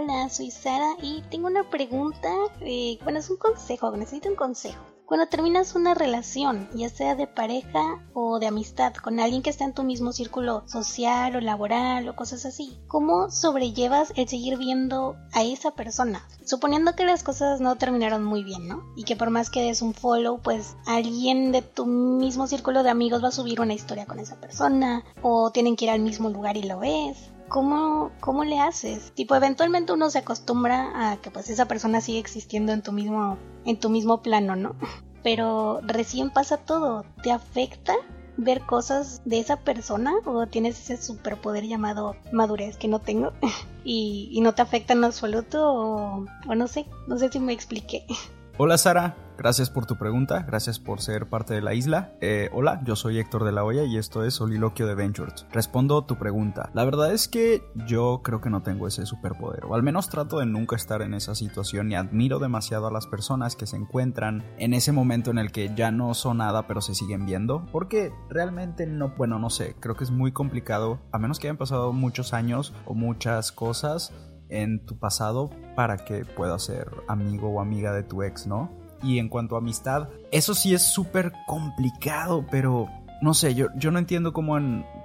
Hola, soy Sara y tengo una pregunta. Eh, bueno, es un consejo, necesito un consejo. Cuando terminas una relación, ya sea de pareja o de amistad, con alguien que está en tu mismo círculo social o laboral o cosas así, ¿cómo sobrellevas el seguir viendo a esa persona? Suponiendo que las cosas no terminaron muy bien, ¿no? Y que por más que des un follow, pues alguien de tu mismo círculo de amigos va a subir una historia con esa persona, o tienen que ir al mismo lugar y lo ves. ¿Cómo, ¿Cómo le haces? Tipo, eventualmente uno se acostumbra a que pues esa persona sigue existiendo en tu mismo, en tu mismo plano, ¿no? Pero recién pasa todo. ¿Te afecta ver cosas de esa persona o tienes ese superpoder llamado madurez que no tengo y, no te afecta en absoluto o, o no sé, no sé si me expliqué. Hola Sara, Gracias por tu pregunta, gracias por ser parte de la isla. Eh, hola, yo soy Héctor de la Hoya y esto es Soliloquio de Ventures. Respondo tu pregunta. La verdad es que yo creo que no tengo ese superpoder, o al menos trato de nunca estar en esa situación y admiro demasiado a las personas que se encuentran en ese momento en el que ya no son nada pero se siguen viendo, porque realmente no, bueno, no sé, creo que es muy complicado, a menos que hayan pasado muchos años o muchas cosas en tu pasado para que puedas ser amigo o amiga de tu ex, ¿no? Y en cuanto a amistad, eso sí es súper complicado, pero no sé, yo, yo no entiendo cómo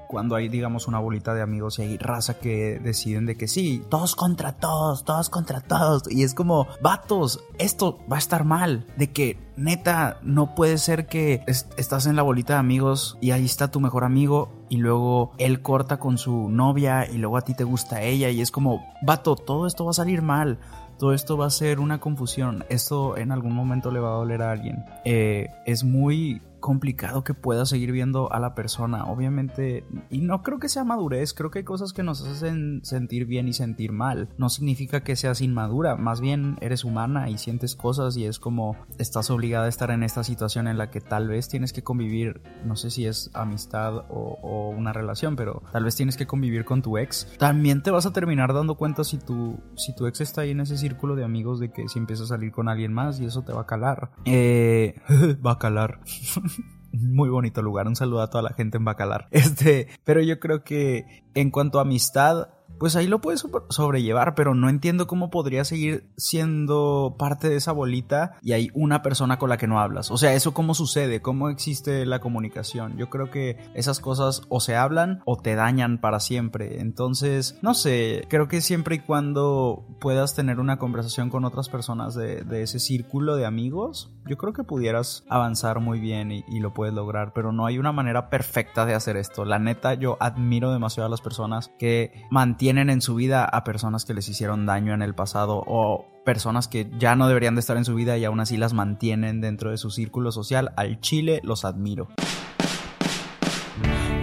cuando hay, digamos, una bolita de amigos y hay raza que deciden de que sí, todos contra todos, todos contra todos. Y es como, vatos, esto va a estar mal. De que, neta, no puede ser que estás en la bolita de amigos y ahí está tu mejor amigo y luego él corta con su novia y luego a ti te gusta ella y es como, vato, todo esto va a salir mal todo esto va a ser una confusión, esto en algún momento le va a doler a alguien. Eh, es muy complicado que puedas seguir viendo a la persona, obviamente, y no creo que sea madurez, creo que hay cosas que nos hacen sentir bien y sentir mal, no significa que seas inmadura, más bien eres humana y sientes cosas y es como estás obligada a estar en esta situación en la que tal vez tienes que convivir, no sé si es amistad o, una relación, pero tal vez tienes que convivir con tu ex, también te vas a terminar dando cuenta si tu, si tu ex está ahí en ese círculo de amigos de que si empieza a salir con alguien más y eso te va a calar, eh, va a calar. muy bonito lugar. Un saludo a toda la gente en Bacalar. Este, pero yo creo que en cuanto a amistad, pues ahí lo puedes sobrellevar, pero no entiendo cómo podría seguir siendo parte de esa bolita y hay una persona con la que no hablas. O sea, eso cómo sucede, cómo existe la comunicación. Yo creo que esas cosas o se hablan o te dañan para siempre. Entonces, no sé, creo que siempre y cuando puedas tener una conversación con otras personas de, ese círculo de amigos, yo creo que pudieras avanzar muy bien y, y lo puedes lograr, pero no hay una manera perfecta de hacer esto. La neta, yo admiro demasiado a las personas que mantienen tienen en su vida a personas que les hicieron daño en el pasado o personas que ya no deberían de estar en su vida y aún así las mantienen dentro de su círculo social. Al Chile los admiro.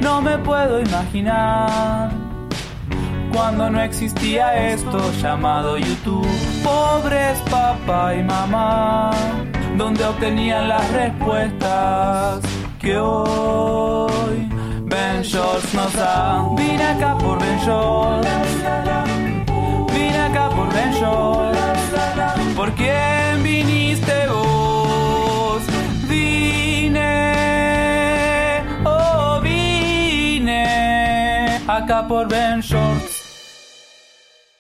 No me puedo imaginar cuando no existía esto llamado YouTube. Pobres papá y mamá, donde obtenían las respuestas que hoy Ben Shorts nos da. Vine acá por Ben Shorts. Vine acá por Ben Shorts. ¿Por quién viniste vos? Vine, oh vine acá por Ben Shorts.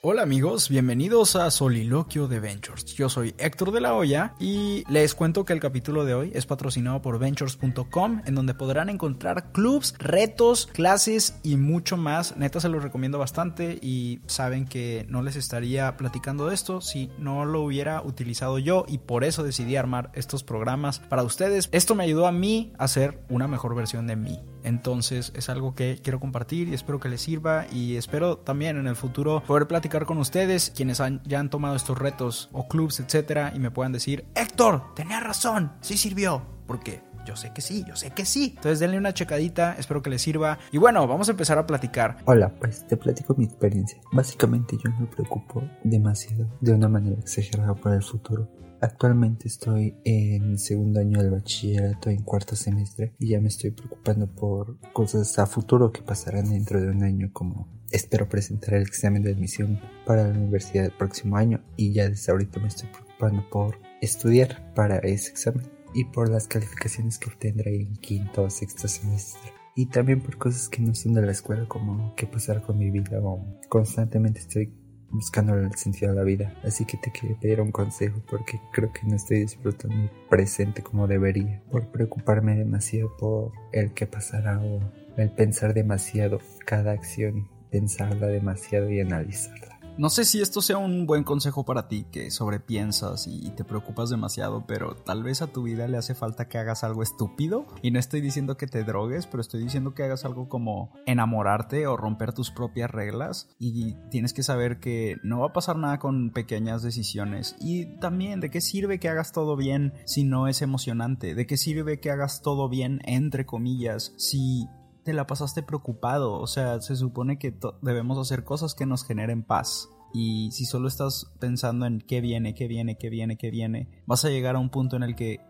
Hola amigos, bienvenidos a Soliloquio de Ventures. Yo soy Héctor de la Hoya y les cuento que el capítulo de hoy es patrocinado por ventures.com en donde podrán encontrar clubs, retos, clases y mucho más. Neta se los recomiendo bastante y saben que no les estaría platicando de esto si no lo hubiera utilizado yo y por eso decidí armar estos programas para ustedes. Esto me ayudó a mí a ser una mejor versión de mí. Entonces es algo que quiero compartir y espero que les sirva y espero también en el futuro poder platicar con ustedes quienes ya han tomado estos retos o clubs, etcétera, y me puedan decir, Héctor, tenía razón, sí sirvió, porque yo sé que sí, yo sé que sí. Entonces denle una checadita, espero que les sirva. Y bueno, vamos a empezar a platicar. Hola, pues te platico mi experiencia. Básicamente yo me preocupo demasiado, de una manera exagerada por el futuro. Actualmente estoy en segundo año del bachillerato, en cuarto semestre, y ya me estoy preocupando por cosas a futuro que pasarán dentro de un año, como espero presentar el examen de admisión para la universidad el próximo año, y ya desde ahorita me estoy preocupando por estudiar para ese examen y por las calificaciones que obtendré en quinto o sexto semestre. Y también por cosas que no son de la escuela, como qué pasar con mi vida, o constantemente estoy buscando el sentido de la vida. Así que te quería pedir un consejo porque creo que no estoy disfrutando mi presente como debería. Por preocuparme demasiado por el que pasará o el pensar demasiado cada acción, pensarla demasiado y analizarla. No sé si esto sea un buen consejo para ti, que sobrepiensas y te preocupas demasiado, pero tal vez a tu vida le hace falta que hagas algo estúpido. Y no estoy diciendo que te drogues, pero estoy diciendo que hagas algo como enamorarte o romper tus propias reglas. Y tienes que saber que no va a pasar nada con pequeñas decisiones. Y también, ¿de qué sirve que hagas todo bien si no es emocionante? ¿De qué sirve que hagas todo bien, entre comillas, si te la pasaste preocupado. O sea, se supone que debemos hacer cosas que nos generen paz. Y si solo estás pensando en qué viene, qué viene, qué viene, qué viene, vas a llegar a un punto en el que...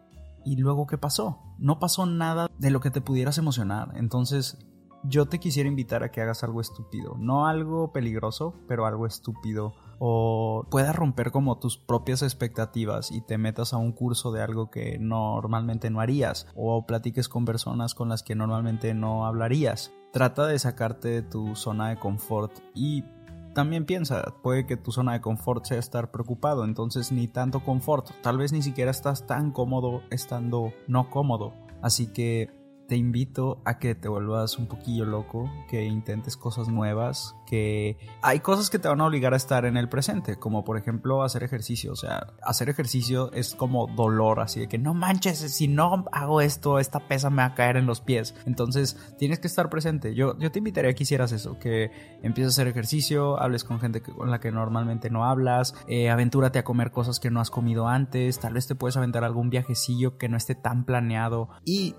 ¿Y luego qué pasó? No pasó nada de lo que te pudieras emocionar. Entonces, yo te quisiera invitar a que hagas algo estúpido. No algo peligroso, pero algo estúpido o puedas romper como tus propias expectativas y te metas a un curso de algo que normalmente no harías o platiques con personas con las que normalmente no hablarías. Trata de sacarte de tu zona de confort y también piensa, puede que tu zona de confort sea estar preocupado, entonces ni tanto confort, tal vez ni siquiera estás tan cómodo estando no cómodo. Así que te invito a que te vuelvas un poquillo loco, que intentes cosas nuevas, que hay cosas que te van a obligar a estar en el presente, como por ejemplo hacer ejercicio, o sea, hacer ejercicio es como dolor, así de que no manches, si no hago esto, esta pesa me va a caer en los pies, entonces tienes que estar presente, yo, yo te invitaría a que hicieras eso, que empieces a hacer ejercicio, hables con gente con la que normalmente no hablas, eh, aventúrate a comer cosas que no has comido antes, tal vez te puedes aventar algún viajecillo que no esté tan planeado. Y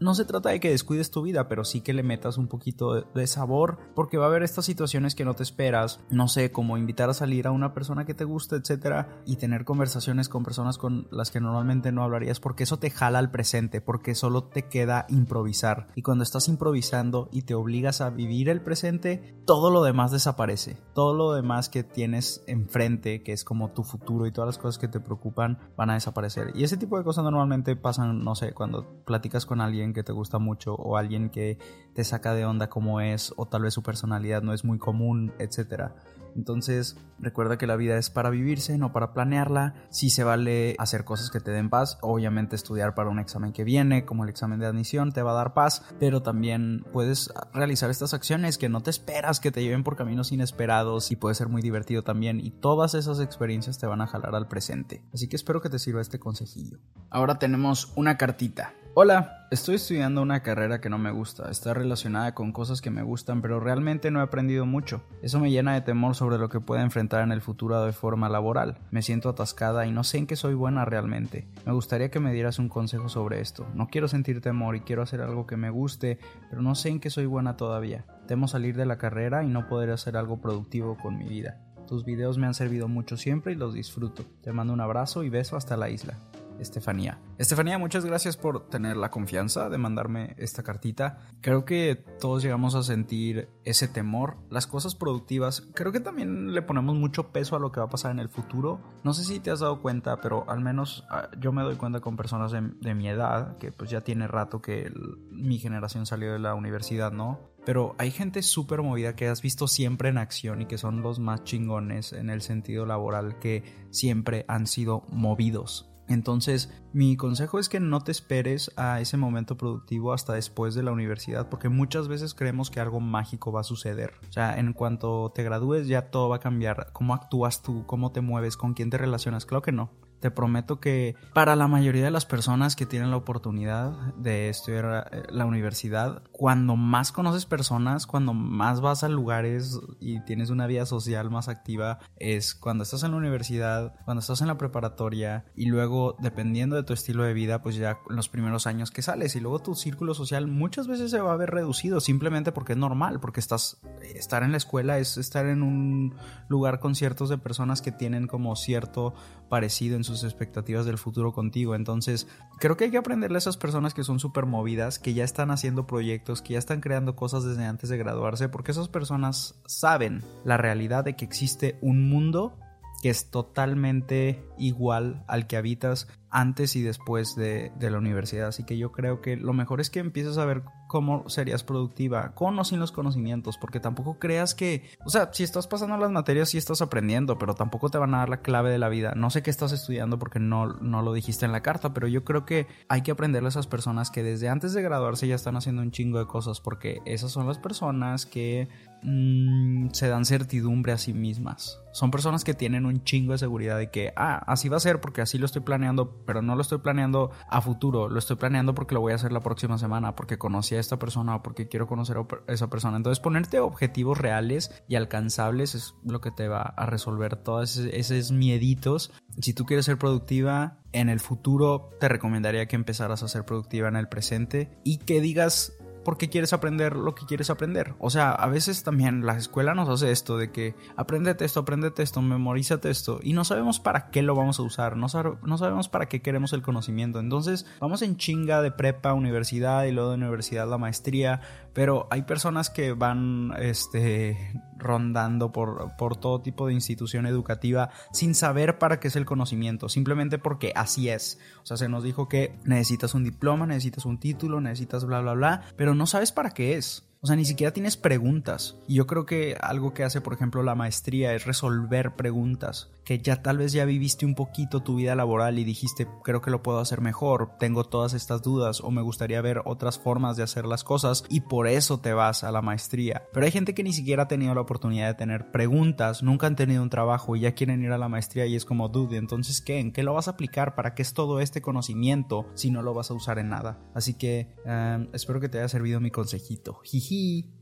no se trata de que descuides tu vida, pero sí que le metas un poquito de, sabor, porque va a haber estas situaciones que no te esperas, no sé, como invitar a salir a una persona que te gusta, etcétera, y tener conversaciones con personas con las que normalmente no hablarías, porque eso te jala al presente, porque solo te queda improvisar. Y cuando estás improvisando y te obligas a vivir el presente, todo lo demás desaparece. Todo lo demás que tienes enfrente, que es como tu futuro y todas las cosas que te preocupan, van a desaparecer. Y ese tipo de cosas normalmente pasan, no sé, cuando platicas con alguien alguien que te gusta mucho o alguien que te saca de onda como es o tal vez su personalidad no es muy común, etcétera. Entonces, recuerda que la vida es para vivirse, no para planearla. Si se vale hacer cosas que te den paz, obviamente estudiar para un examen que viene, como el examen de admisión, te va a dar paz, pero también puedes realizar estas acciones que no te esperas, que te lleven por caminos inesperados y puede ser muy divertido también. Y todas esas experiencias te van a jalar al presente. Así que espero que te sirva este consejillo. Ahora tenemos una cartita. Hola, estoy estudiando una carrera que no me gusta, está relacionada con cosas que me gustan, pero realmente no he aprendido mucho. Eso me llena de temor sobre lo que pueda enfrentar en el futuro de forma laboral. Me siento atascada y no sé en qué soy buena realmente. Me gustaría que me dieras un consejo sobre esto. No quiero sentir temor y quiero hacer algo que me guste, pero no sé en qué soy buena todavía. Temo salir de la carrera y no poder hacer algo productivo con mi vida. Tus videos me han servido mucho siempre y los disfruto. Te mando un abrazo y beso hasta la isla. Estefanía. Estefanía, muchas gracias por tener la confianza de mandarme esta cartita. Creo que todos llegamos a sentir ese temor. Las cosas productivas, creo que también le ponemos mucho peso a lo que va a pasar en el futuro. No sé si te has dado cuenta, pero al menos ah, yo me doy cuenta con personas de, mi edad, que pues ya tiene rato que mi generación salió de la universidad, ¿no? Pero hay gente súper movida que has visto siempre en acción y que son los más chingones en el sentido laboral que siempre han sido movidos entonces, mi consejo es que no te esperes a ese momento productivo hasta después de la universidad, porque muchas veces creemos que algo mágico va a suceder. O sea, en cuanto te gradúes ya todo va a cambiar. Cómo actúas tú, cómo te mueves, con quién te relacionas. Claro que no. Te prometo que para la mayoría de las personas que tienen la oportunidad de estudiar eh, la universidad, cuando más conoces personas, cuando más vas a lugares y tienes una vida social más activa, es cuando estás en la universidad, cuando estás en la preparatoria y luego, dependiendo de tu estilo de vida, pues ya los primeros años que sales y luego tu círculo social muchas veces se va a ver reducido simplemente porque es normal, porque estás, estar en la escuela es estar en un lugar con ciertos de personas que tienen como cierto parecido en sus expectativas del futuro contigo. Entonces, creo que hay que aprenderle a esas personas que son súper movidas, que ya están haciendo proyectos, que ya están creando cosas desde antes de graduarse, porque esas personas saben la realidad de que existe un mundo que es totalmente igual al que habitas antes y después de, la universidad. Así que yo creo que lo mejor es que empieces a ver cómo serías productiva, con o sin los conocimientos, porque tampoco creas que, o sea, si estás pasando las materias, sí estás aprendiendo, pero tampoco te van a dar la clave de la vida. No sé qué estás estudiando porque no, no lo dijiste en la carta, pero yo creo que hay que aprenderle a esas personas que desde antes de graduarse ya están haciendo un chingo de cosas, porque esas son las personas que mmm, se dan certidumbre a sí mismas. Son personas que tienen un chingo de seguridad de que, ah, así va a ser porque así lo estoy planeando, pero no lo estoy planeando a futuro, lo estoy planeando porque lo voy a hacer la próxima semana, porque conocí a esta persona o porque quiero conocer a esa persona. Entonces, ponerte objetivos reales y alcanzables es lo que te va a resolver todos esos mieditos. Si tú quieres ser productiva, en el futuro te recomendaría que empezaras a ser productiva en el presente y que digas porque quieres aprender lo que quieres aprender. O sea, a veces también la escuela nos hace esto de que aprendete esto, aprendete esto, memorízate esto y no sabemos para qué lo vamos a usar, no, no sabemos para qué queremos el conocimiento. Entonces vamos en chinga de prepa, universidad y luego de universidad la maestría, pero hay personas que van este, rondando por, por todo tipo de institución educativa sin saber para qué es el conocimiento, simplemente porque así es. O sea, se nos dijo que necesitas un diploma, necesitas un título, necesitas bla, bla, bla, pero no sabes para qué es. O sea, ni siquiera tienes preguntas. Y yo creo que algo que hace, por ejemplo, la maestría es resolver preguntas. Que ya tal vez ya viviste un poquito tu vida laboral y dijiste, creo que lo puedo hacer mejor, tengo todas estas dudas o me gustaría ver otras formas de hacer las cosas y por eso te vas a la maestría. Pero hay gente que ni siquiera ha tenido la oportunidad de tener preguntas, nunca han tenido un trabajo y ya quieren ir a la maestría y es como, dude, entonces ¿qué? ¿En qué lo vas a aplicar? ¿Para qué es todo este conocimiento si no lo vas a usar en nada? Así que um, espero que te haya servido mi consejito. Jiji.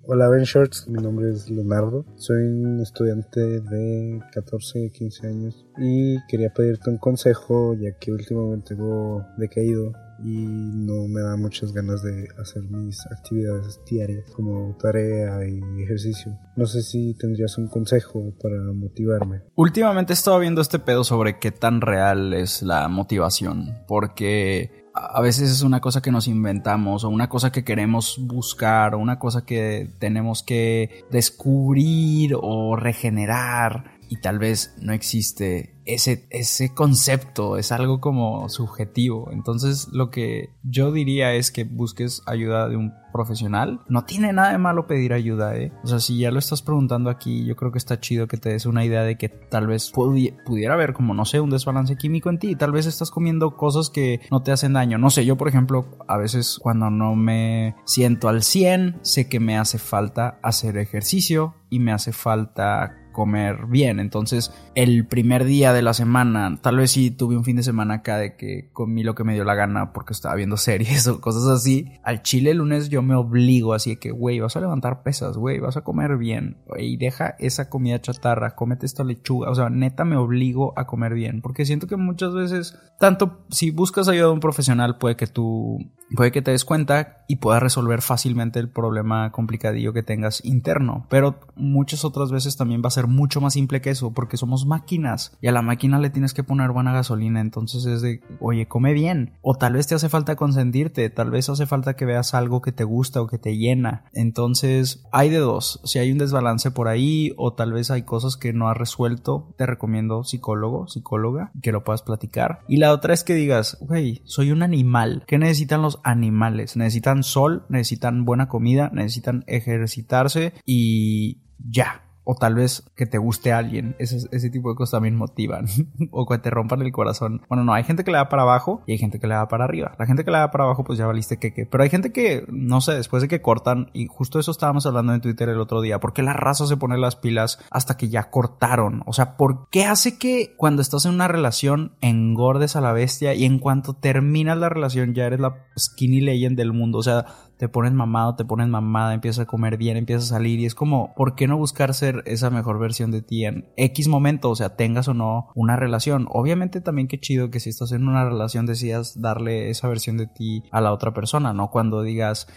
Hola Ben Shorts, mi nombre es Leonardo, soy un estudiante de 14, 15 años y quería pedirte un consejo ya que últimamente tengo decaído y no me da muchas ganas de hacer mis actividades diarias como tarea y ejercicio. No sé si tendrías un consejo para motivarme. Últimamente he estado viendo este pedo sobre qué tan real es la motivación, porque a veces es una cosa que nos inventamos o una cosa que queremos buscar o una cosa que tenemos que descubrir o regenerar y tal vez no existe ese, ese concepto, es algo como subjetivo. Entonces lo que yo diría es que busques ayuda de un profesional. No tiene nada de malo pedir ayuda, ¿eh? O sea, si ya lo estás preguntando aquí, yo creo que está chido que te des una idea de que tal vez pudiera haber como, no sé, un desbalance químico en ti. Tal vez estás comiendo cosas que no te hacen daño. No sé, yo por ejemplo, a veces cuando no me siento al 100, sé que me hace falta hacer ejercicio y me hace falta comer bien. Entonces, el primer día de la semana, tal vez sí tuve un fin de semana acá de que comí lo que me dio la gana porque estaba viendo series o cosas así. Al chile el lunes yo me obligo así de que, güey, vas a levantar pesas, güey, vas a comer bien. Y deja esa comida chatarra, cómete esta lechuga. O sea, neta me obligo a comer bien. Porque siento que muchas veces, tanto si buscas ayuda de un profesional, puede que tú, puede que te des cuenta y puedas resolver fácilmente el problema complicadillo que tengas interno. Pero muchas otras veces también va a ser mucho más simple que eso, porque somos máquinas y a la máquina le tienes que poner buena gasolina. Entonces es de, oye, come bien. O tal vez te hace falta consentirte, tal vez hace falta que veas algo que te gusta o que te llena. Entonces hay de dos. Si hay un desbalance por ahí o tal vez hay cosas que no has resuelto, te recomiendo psicólogo, psicóloga, que lo puedas platicar. Y la otra es que digas, güey, soy un animal. ¿Qué necesitan los animales? Necesitan sol, necesitan buena comida, necesitan ejercitarse y ya o tal vez que te guste alguien. Ese, tipo de cosas también motivan. o que te rompan el corazón. Bueno, no, hay gente que le da para abajo y hay gente que le da para arriba. La gente que le da para abajo, pues ya valiste que. Pero hay gente que, no sé, después de que cortan, y justo eso estábamos hablando en Twitter el otro día, ¿por qué la raza se pone las pilas hasta que ya cortaron? O sea, ¿por qué hace que cuando estás en una relación engordes a la bestia y en cuanto terminas la relación ya eres la skinny legend del mundo? O sea, te pones mamado, te pones mamada, empiezas a comer bien, empiezas a salir y es como, ¿por qué no buscar ser esa mejor versión de ti en X momento? O sea, tengas o no una relación. Obviamente también qué chido que si estás en una relación decidas darle esa versión de ti a la otra persona, ¿no? Cuando digas,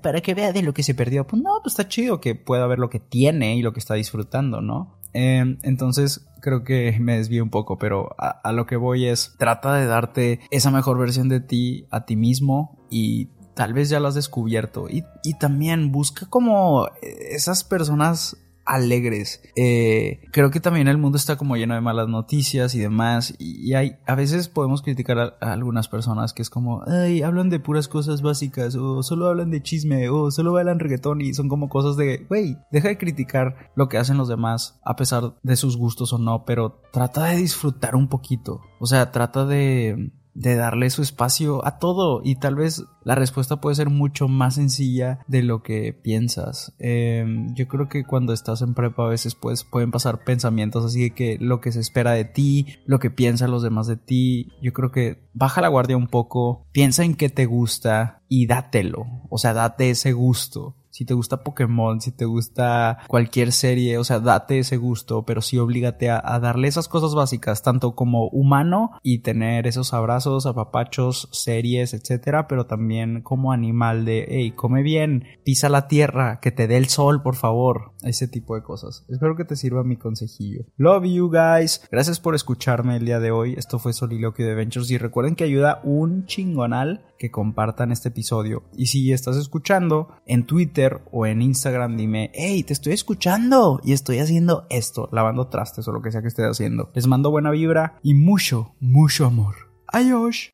para que vea de lo que se perdió, pues no, pues está chido que pueda ver lo que tiene y lo que está disfrutando, ¿no? Em, entonces creo que me desvío un poco, pero a, a, lo que voy es, trata de darte esa mejor versión de ti a ti mismo y tal vez ya lo has descubierto. Y, y también busca como esas personas alegres. Eh, creo que también el mundo está como lleno de malas noticias y demás. Y, hay, a veces podemos criticar a, a, algunas personas que es como, ay, hablan de puras cosas básicas, o solo hablan de chisme, o solo bailan reggaetón y son como cosas de, güey, deja de criticar lo que hacen los demás, a pesar de sus gustos o no, pero trata de disfrutar un poquito. O sea, trata de de darle su espacio a todo. Y tal vez la respuesta puede ser mucho más sencilla de lo que piensas. Eh, yo creo que cuando estás en prepa a veces pues, pueden pasar pensamientos así de que lo que se espera de ti, lo que piensan los demás de ti, yo creo que baja la guardia un poco, piensa en qué te gusta y dátelo, o sea, date ese gusto si te gusta Pokémon, si te gusta cualquier serie, o sea, date ese gusto, pero sí oblígate a, a, darle esas cosas básicas, tanto como humano y tener esos abrazos, apapachos, series, etcétera, pero también como animal de, hey, come bien, pisa la tierra, que te dé el sol, por favor, ese tipo de cosas. Espero que te sirva mi consejillo. Love you guys. Gracias por escucharme el día de hoy. Esto fue Soliloquio de Ventures y recuerden que ayuda un chingonal que compartan este episodio. Y si estás escuchando en Twitter o en Instagram, dime, hey, te estoy escuchando y estoy haciendo esto, lavando trastes o lo que sea que estés haciendo. Les mando buena vibra y mucho, mucho amor. Adiós.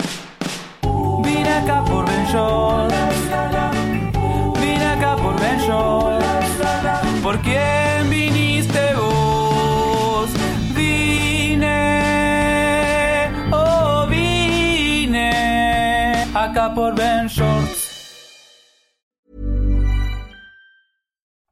Vine acá por Ben Vine acá por Ben ¿Por quién viniste vos? Vine, oh vine acá por Ben.